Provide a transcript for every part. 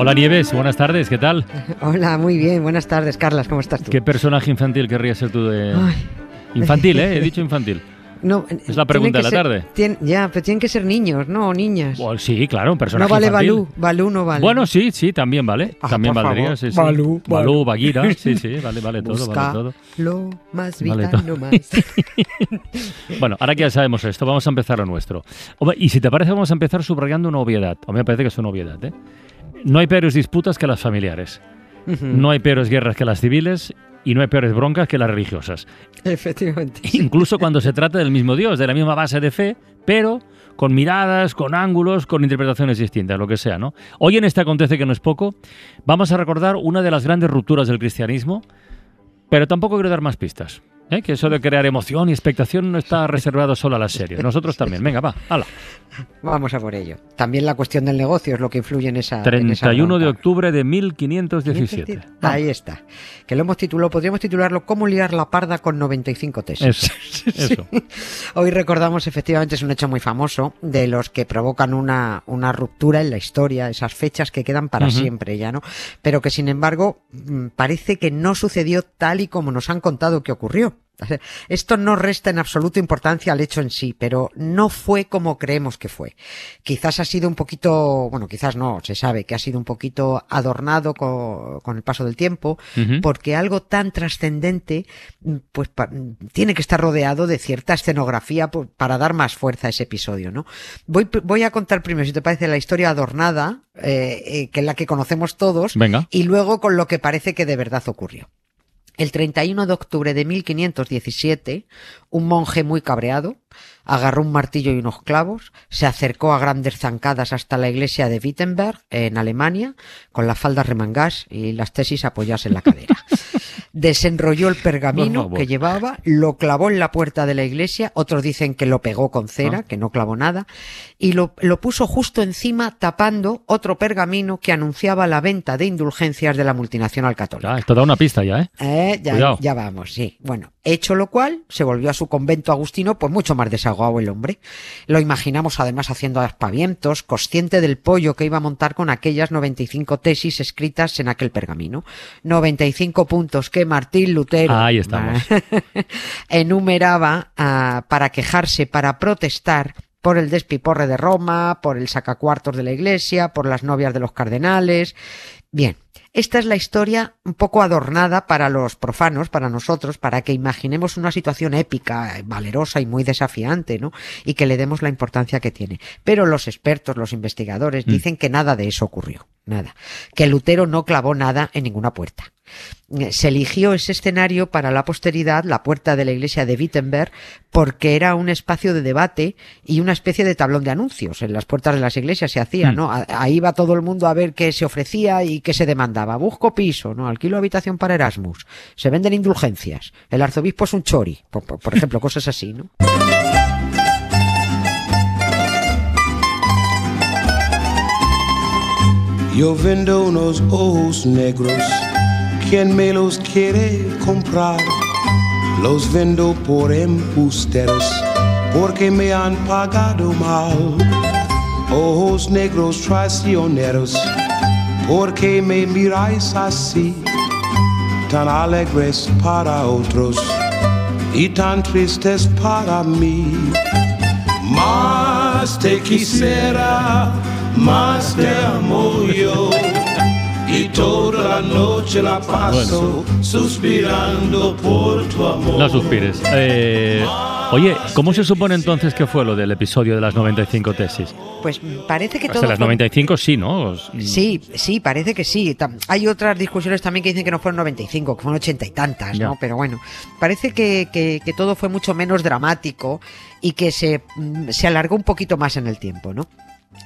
Hola Nieves, buenas tardes, ¿qué tal? Hola, muy bien, buenas tardes, Carlas, ¿cómo estás tú? ¿Qué personaje infantil querrías ser tú de...? Ay. Infantil, ¿eh? He dicho infantil. No, Es la pregunta de la tarde. ya, pero tienen que ser niños, no niñas. Bueno, sí, claro, un personaje no vale infantil. Balú, Balú no vale. Bueno, sí, sí, también vale. Ah, también por valdría, favor. sí, sí. Balú, Balú, Balú. Bagheera, sí, sí, vale, vale todo, vale todo. lo más Vale vital, todo. no más. Bueno, ahora que ya sabemos esto, vamos a empezar lo nuestro. Hombre, y si te parece, vamos a empezar subrayando una obviedad. A mí me parece que es una obviedad, ¿eh? No hay peores disputas que las familiares. No hay peores guerras que las civiles y no hay peores broncas que las religiosas. Efectivamente. Incluso cuando se trata del mismo Dios, de la misma base de fe, pero con miradas, con ángulos, con interpretaciones distintas, lo que sea, ¿no? Hoy en este acontece que no es poco, vamos a recordar una de las grandes rupturas del cristianismo, pero tampoco quiero dar más pistas. ¿Eh? Que eso de crear emoción y expectación no está reservado solo a las series. Nosotros también. Venga, va, hala. Vamos a por ello. También la cuestión del negocio es lo que influye en esa. en esa 31 de octubre de 1517. Ahí está. Que lo hemos titulado, podríamos titularlo ¿Cómo liar la parda con 95 tesis? Eso, eso. Hoy recordamos, efectivamente, es un hecho muy famoso de los que provocan una, una ruptura en la historia, esas fechas que quedan para siempre ya, ¿no? Pero que sin embargo mm, parece que no sucedió tal y como nos han contado que ocurrió. Esto no resta en absoluto importancia al hecho en sí, pero no fue como creemos que fue. Quizás ha sido un poquito, bueno, quizás no, se sabe que ha sido un poquito adornado co- con, el paso del tiempo, porque algo tan trascendente, pues pa- tiene que estar rodeado de cierta escenografía pues, para dar más fuerza a ese episodio, ¿no? Voy a contar primero, si te parece, la historia adornada, eh, eh, que es la que conocemos todos, Venga. y luego con lo que parece que de verdad ocurrió. El 31 de octubre de 1517, un monje muy cabreado agarró un martillo y unos clavos, se acercó a grandes zancadas hasta la iglesia de Wittenberg, en Alemania, con las faldas remangadas y las tesis apoyadas en la cadera. Desenrolló el pergamino que llevaba, lo clavó en la puerta de la iglesia, otros dicen que lo pegó con cera, Ah. que no clavó nada, y lo, lo puso justo encima tapando otro pergamino que anunciaba la venta de indulgencias de la multinacional católica. Ya, esto da una pista ya, ¿eh? Eh, ya, Cuidado. ya vamos, sí. Bueno, hecho lo cual, se volvió a su convento agustino, pues mucho más desahogado el hombre. Lo imaginamos además haciendo aspavientos, consciente del pollo que iba a montar con aquellas 95 tesis escritas en aquel pergamino. 95 puntos que Martín Lutero Ahí estamos. enumeraba ah, para quejarse, para protestar por el despiporre de Roma, por el sacacuartos de la iglesia, por las novias de los cardenales. Bien, esta es la historia un poco adornada para los profanos, para nosotros, para que imaginemos una situación épica, valerosa y muy desafiante, ¿no? Y que le demos la importancia que tiene. Pero los expertos, los investigadores, Mm. dicen que nada de eso ocurrió. Nada. Que Lutero no clavó nada en ninguna puerta. Se eligió ese escenario para la posteridad, la puerta de la iglesia de Wittenberg, porque era un espacio de debate y una especie de tablón de anuncios. En las puertas de las iglesias se hacía, Mm. ¿no? Ahí va todo el mundo a ver qué se ofrecía y qué se demandaba. Busco piso, ¿no? Alquilo habitación para Erasmus. Se venden indulgencias. El arzobispo es un chori, por, por- por ejemplo, cosas así, ¿no? Yo vendo unos ojos negros. ¿Quién me los quiere comprar? Los vendo por embusteros porque me han pagado mal. Ojos negros traicioneros, porque me miráis así? Tan alegres para otros y tan tristes para mí. Más te quisiera, más te amo yo. Y toda la noche la paso suspirando por tu amor. No suspires. Eh, oye, ¿cómo se supone entonces que fue lo del episodio de las 95 tesis? Pues parece que Hasta todo las fue- 95 sí, ¿no? Sí, sí, parece que sí. Hay otras discusiones también que dicen que no fueron 95, que fueron ochenta y tantas, ¿no? Ya. Pero bueno, parece que, que- que todo fue mucho menos dramático y que se, mm, se alargó un poquito más en el tiempo, ¿no?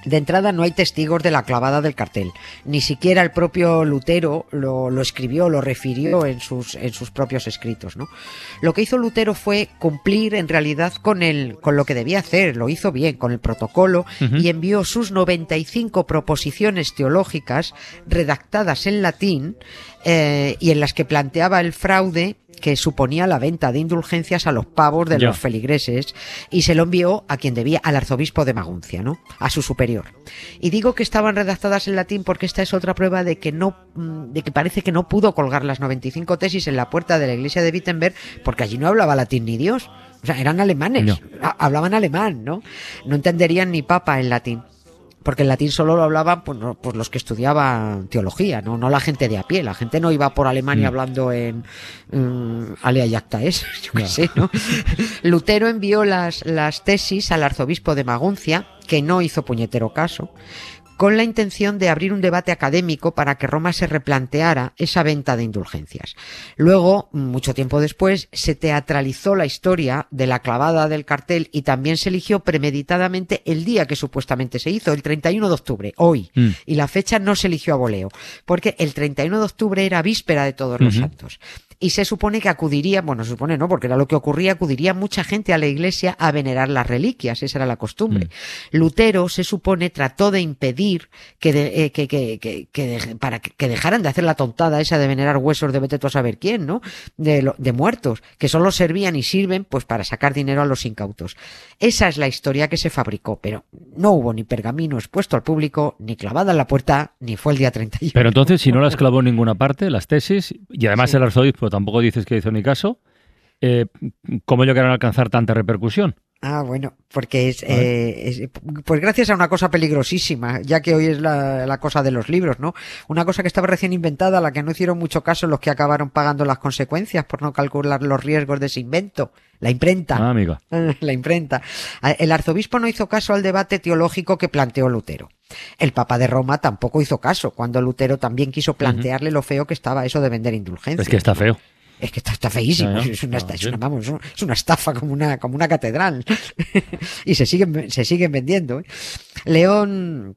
De entrada no hay testigos de la clavada del cartel. Ni siquiera el propio Lutero lo, lo, escribió, lo refirió en sus, en sus propios escritos. ¿no? Lo que hizo Lutero fue cumplir en realidad con, el, con lo que debía hacer. Lo hizo bien, con el protocolo, uh -huh. y envió sus 95 proposiciones teológicas redactadas en latín eh, y en las que planteaba el fraude que suponía la venta de indulgencias a los pavos de Ya. los feligreses y se lo envió a quien debía, al arzobispo de Maguncia, ¿no? A su superior. Y digo que estaban redactadas en latín porque esta es otra prueba de que no, mm, de que parece que no pudo colgar las 95 tesis en la puerta de la iglesia de Wittenberg porque allí no hablaba latín ni Dios. O sea, eran alemanes, No. ha- hablaban alemán, ¿no? No entenderían ni papa en latín. Porque el latín solo lo hablaban pues, no- pues los que estudiaban teología, ¿no? no la gente de a pie. La gente no iba por Alemania Mm. hablando en mm, alea es, yo qué sé, ¿no? Lutero envió las, las tesis al arzobispo de Maguncia, que no hizo puñetero caso, con la intención de abrir un debate académico para que Roma se replanteara esa venta de indulgencias. Luego, mucho tiempo después, se teatralizó la historia de la clavada del cartel y también se eligió premeditadamente el día que supuestamente se hizo, el 31 de octubre, hoy. Mm. Y la fecha no se eligió a voleo, porque el 31 de octubre era víspera de todos los santos. Y se supone que acudiría, bueno, se supone no, porque era lo que ocurría, acudiría mucha gente a la iglesia a venerar las reliquias, esa era la costumbre. Lutero se supone trató de impedir que, de- eh, que, que, que, que de- para que, dejaran de hacer la tontada esa de venerar huesos de vete tú a saber quién, ¿no? De, lo- de muertos, que solo servían y sirven pues para sacar dinero a los incautos. Esa es la historia que se fabricó, pero no hubo ni pergamino expuesto al público, ni clavada en la puerta, ni fue el día 31. Pero entonces, si no las clavó en ninguna parte, las tesis, y además Sí. el arzobispo tampoco dices que hizo ni caso, eh, ¿cómo llegaron a alcanzar tanta repercusión? Ah, bueno, porque es, eh, es- pues gracias a una cosa peligrosísima, ya que hoy es la, la cosa de los libros, ¿no? Una cosa que estaba recién inventada, a la que no hicieron mucho caso los que acabaron pagando las consecuencias por no calcular los riesgos de ese invento. La imprenta. Ah, amiga. La imprenta. El arzobispo no hizo caso al debate teológico que planteó Lutero. El Papa de Roma tampoco hizo caso cuando Lutero también quiso plantearle lo feo que estaba eso de vender indulgencias. Es que está feo. Es que está, está feísimo, es, una, esta- es, sí. una, vamos, es una- es una estafa como una, como una catedral. y se siguen, se siguen vendiendo. ¿eh? León,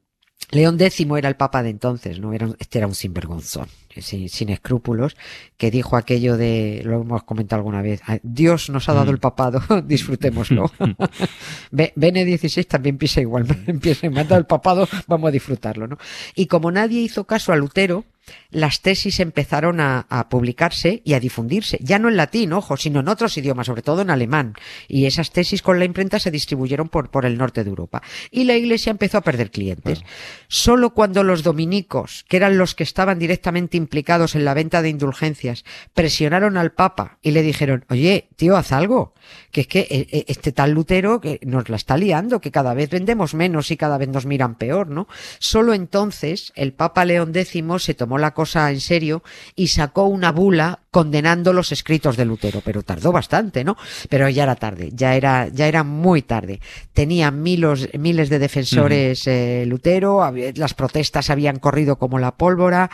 León X era el papa de entonces, ¿no? Era, este era un sinvergonzón, sin, sin escrúpulos, que dijo aquello de, lo hemos comentado alguna vez, "Ah, Dios nos ha dado Mm. el papado, disfrutémoslo. Be- Bene 16 también piensa igual, empieza, ha dado el papado, vamos a disfrutarlo, ¿no? Y como nadie hizo caso a Lutero, las tesis empezaron a, a publicarse y a difundirse, ya no en latín, ojo, sino en otros idiomas, sobre todo en alemán. Y esas tesis con la imprenta se distribuyeron por, por el norte de Europa. Y la iglesia empezó a perder clientes. Solo cuando los dominicos, que eran los que estaban directamente implicados en la venta de indulgencias, presionaron al Papa y le dijeron, oye, tío, haz algo, que es que eh, eh, este tal Lutero que nos la está liando, que cada vez vendemos menos y cada vez nos miran peor, ¿no? Solo entonces el Papa León X se tomó la cosa en serio y sacó una bula condenando los escritos de Lutero, pero tardó bastante, ¿no? Pero ya era tarde, ya era, ya era muy tarde. Tenía milos, miles de defensores eh, Lutero, las protestas habían corrido como la pólvora,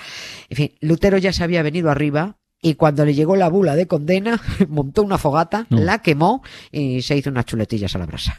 en fin, Lutero ya se había venido arriba. Y cuando le llegó la bula de condena, montó una fogata, No. la quemó y se hizo unas chuletillas a la brasa.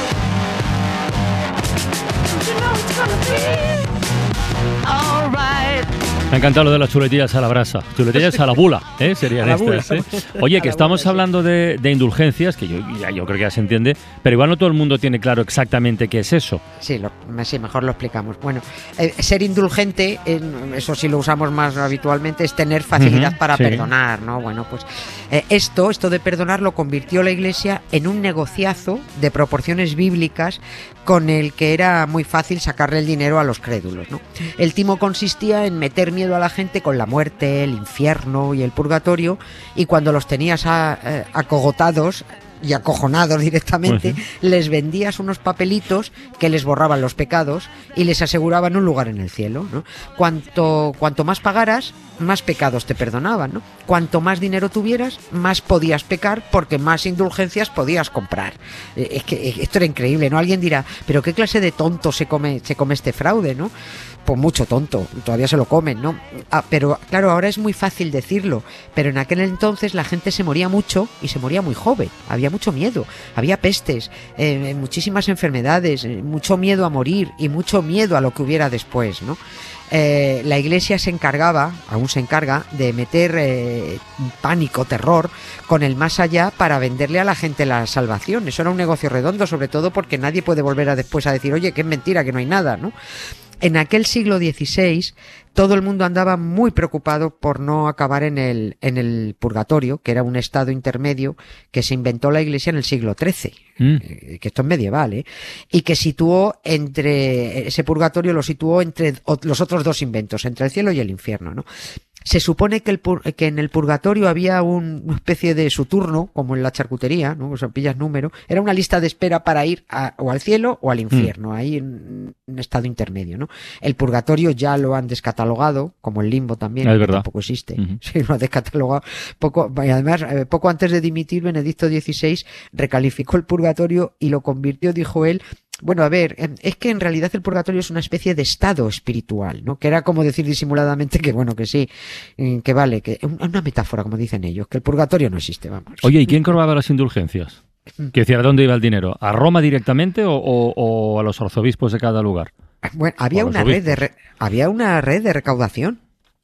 Me ha encantado lo de las chuletillas a la brasa. Chuletillas a la bula, ¿eh? Serían A estas. ¿eh? Oye, que estamos bula, sí. hablando de, de indulgencias, que yo, ya, yo creo que ya se entiende, pero igual no todo el mundo tiene claro exactamente qué es eso. Sí, lo- sí, mejor lo explicamos. Bueno, eh, ser indulgente, en- eso sí lo usamos más habitualmente, es tener facilidad para sí. perdonar, ¿no? Bueno, pues eh, esto, esto de perdonar lo convirtió la Iglesia en un negociazo de proporciones bíblicas con el que era muy fácil sacarle el dinero a los crédulos, ¿no? El timo consistía en meter miedo a la gente con la muerte, el infierno y el purgatorio, y cuando los tenías eh, acogotados y acojonados directamente, Pues les vendías unos papelitos que les borraban los pecados y les aseguraban un lugar en el cielo, ¿no? Cuanto, cuanto más pagaras, más pecados te perdonaban, ¿no? Cuanto más dinero tuvieras, más podías pecar porque más indulgencias podías comprar. Eh, Es que eh, esto era increíble, ¿no? Alguien dirá, pero ¿qué clase de tonto se come, se come este fraude, ¿no? Pues mucho tonto, todavía se lo comen, ¿no? Ah, pero claro, ahora es muy fácil decirlo, pero en aquel entonces la gente se moría mucho y se moría muy joven, había mucho miedo, había pestes, eh, muchísimas enfermedades, eh, mucho miedo a morir y mucho miedo a lo que hubiera después, ¿no? Eh, la iglesia se encargaba, aún se encarga, de meter eh, pánico, terror con el más allá para venderle a la gente la salvación. Eso era un negocio redondo, sobre todo porque nadie puede volver a después a decir, oye, que es mentira, que no hay nada, ¿no? En aquel siglo XVI todo el mundo andaba muy preocupado por no acabar en el, en el purgatorio, que era un estado intermedio que se inventó la iglesia en el siglo XIII, Mm. eh, que esto es medieval, ¿eh? y que situó entre, ese purgatorio lo situó entre los otros dos inventos, entre el cielo y el infierno, ¿no? Se supone que, el pur- que en el purgatorio había un- una especie de Saturno, como en la charcutería, ¿no? O sea, pillas número. Era una lista de espera para ir a- o al cielo o al infierno, ahí en un estado intermedio, ¿no? El purgatorio ya lo han descatalogado, como el limbo también, Es que verdad. tampoco existe. Ujú. Sí, lo ha descatalogado. Poco, y además, eh, poco antes de dimitir, Benedicto XVI recalificó el purgatorio y lo convirtió, dijo él, bueno, a ver, es que en realidad el purgatorio es una especie de estado espiritual, ¿no? Que era como decir disimuladamente que, bueno, que sí, mm, que vale, que un- una metáfora, como dicen ellos, que el purgatorio no existe, vamos. Oye, ¿y quién cobraba las indulgencias? Mm. Que decía, ¿a dónde iba el dinero? ¿A Roma directamente o, o- o a los arzobispos de cada lugar? Bueno, había una red de re- había una red de recaudación.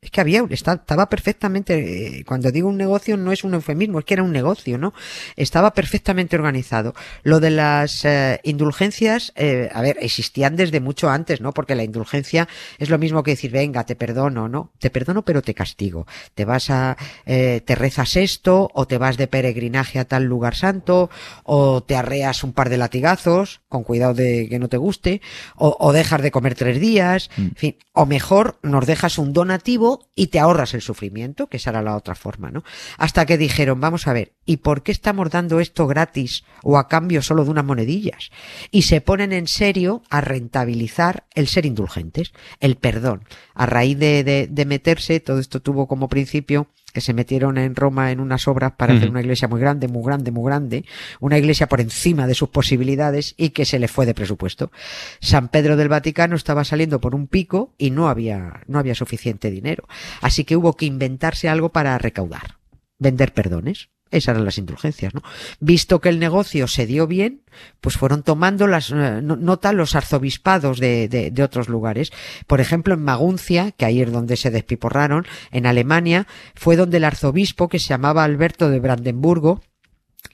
Es que había, estaba perfectamente, eh, cuando digo un negocio no es un eufemismo, es que era un negocio, ¿no? Estaba perfectamente organizado. Lo de las eh, indulgencias, eh, a ver, existían desde mucho antes, ¿no? Porque la indulgencia es lo mismo que decir, venga, te perdono, ¿no? Te perdono pero te castigo. Te vas a, eh, te rezas esto, o te vas de peregrinaje a tal lugar santo, o te arreas un par de latigazos, con cuidado de que no te guste, o, o dejas de comer tres días, Mm. en fin, o mejor nos dejas un donativo y te ahorras el sufrimiento, que esa era la otra forma, ¿no? Hasta que dijeron, vamos a ver, ¿y por qué estamos dando esto gratis o a cambio solo de unas monedillas? Y se ponen en serio a rentabilizar el ser indulgentes, el perdón. A raíz de, de- de meterse, todo esto tuvo como principio que se metieron en Roma en unas obras para hacer una iglesia muy grande, muy grande, muy grande, una iglesia por encima de sus posibilidades y que se le fue de presupuesto. San Pedro del Vaticano estaba saliendo por un pico y no había, no había suficiente dinero. Así que hubo que inventarse algo para recaudar, vender perdones. Esas eran las indulgencias, ¿no? Visto que el negocio se dio bien, pues fueron tomando las eh, no- nota los arzobispados de, de- de otros lugares. Por ejemplo, en Maguncia, que ahí es donde se despiporraron, en Alemania, fue donde el arzobispo, que se llamaba Alberto de Brandenburgo,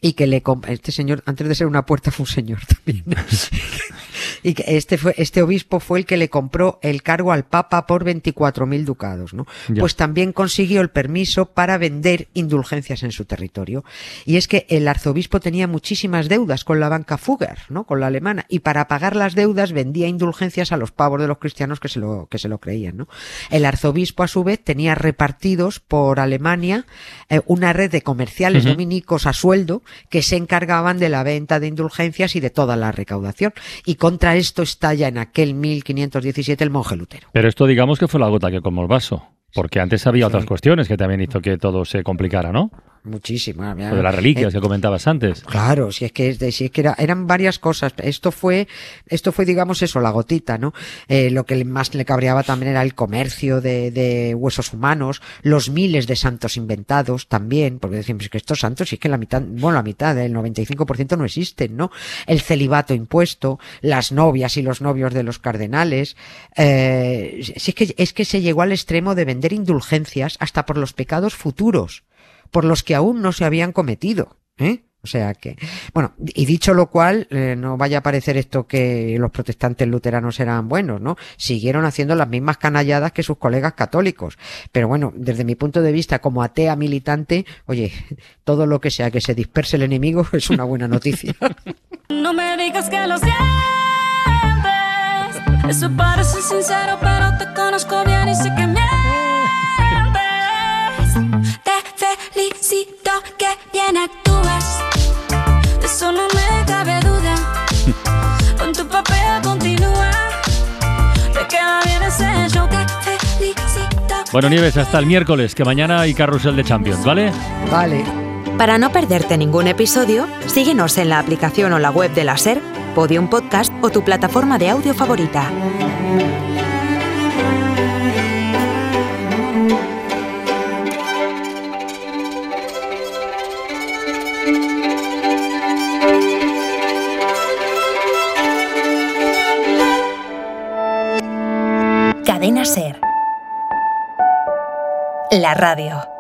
y que le este señor antes de ser una puerta fue un señor también y que este fue este obispo fue el que le compró el cargo al papa por 24.000 ducados no Ya. pues también consiguió el permiso para vender indulgencias en su territorio. Y es que el arzobispo tenía muchísimas deudas con la banca Fugger no con la alemana. Y para pagar las deudas vendía indulgencias a los pavos de los cristianos que se lo que se lo creían no el arzobispo a su vez tenía repartidos por Alemania eh, una red de comerciales dominicos a sueldo que se encargaban de la venta de indulgencias y de toda la recaudación. Y contra esto estalla en aquel 1517 el monje Lutero. Pero esto digamos que fue la gota que colmó el vaso. Porque antes había otras cuestiones que también hizo que todo se complicara, ¿no? Muchísima. O de las reliquias Eh, que comentabas antes. Claro, si es que, si es que era- eran varias cosas. Esto fue, esto fue, digamos, eso, la gotita, ¿no? Eh, lo que más le cabreaba también era el comercio de, de huesos humanos, los miles de santos inventados también, porque decimos que estos santos, si es que la mitad, bueno, la mitad, el 95% no existen, ¿no? El celibato impuesto, las novias y los novios de los cardenales, eh, si es que, es que se llegó al extremo de vender indulgencias hasta por los pecados futuros por los que aún no se habían cometido. ¿eh? O sea que, bueno, y dicho lo cual, eh, no vaya a parecer esto que los protestantes luteranos eran buenos, ¿no? Siguieron haciendo las mismas canalladas que sus colegas católicos. Pero bueno, desde mi punto de vista como atea militante, oye, todo lo que sea que se disperse el enemigo es una buena noticia. No me digas que lo sientes. Eso parece sincero, pero Bueno, Nieves, hasta el miércoles, que mañana hay carrusel de Champions, ¿vale? vale. Para no perderte ningún episodio, síguenos en la aplicación o la web de la SER, Podium Podcast o tu plataforma de audio favorita. La radio.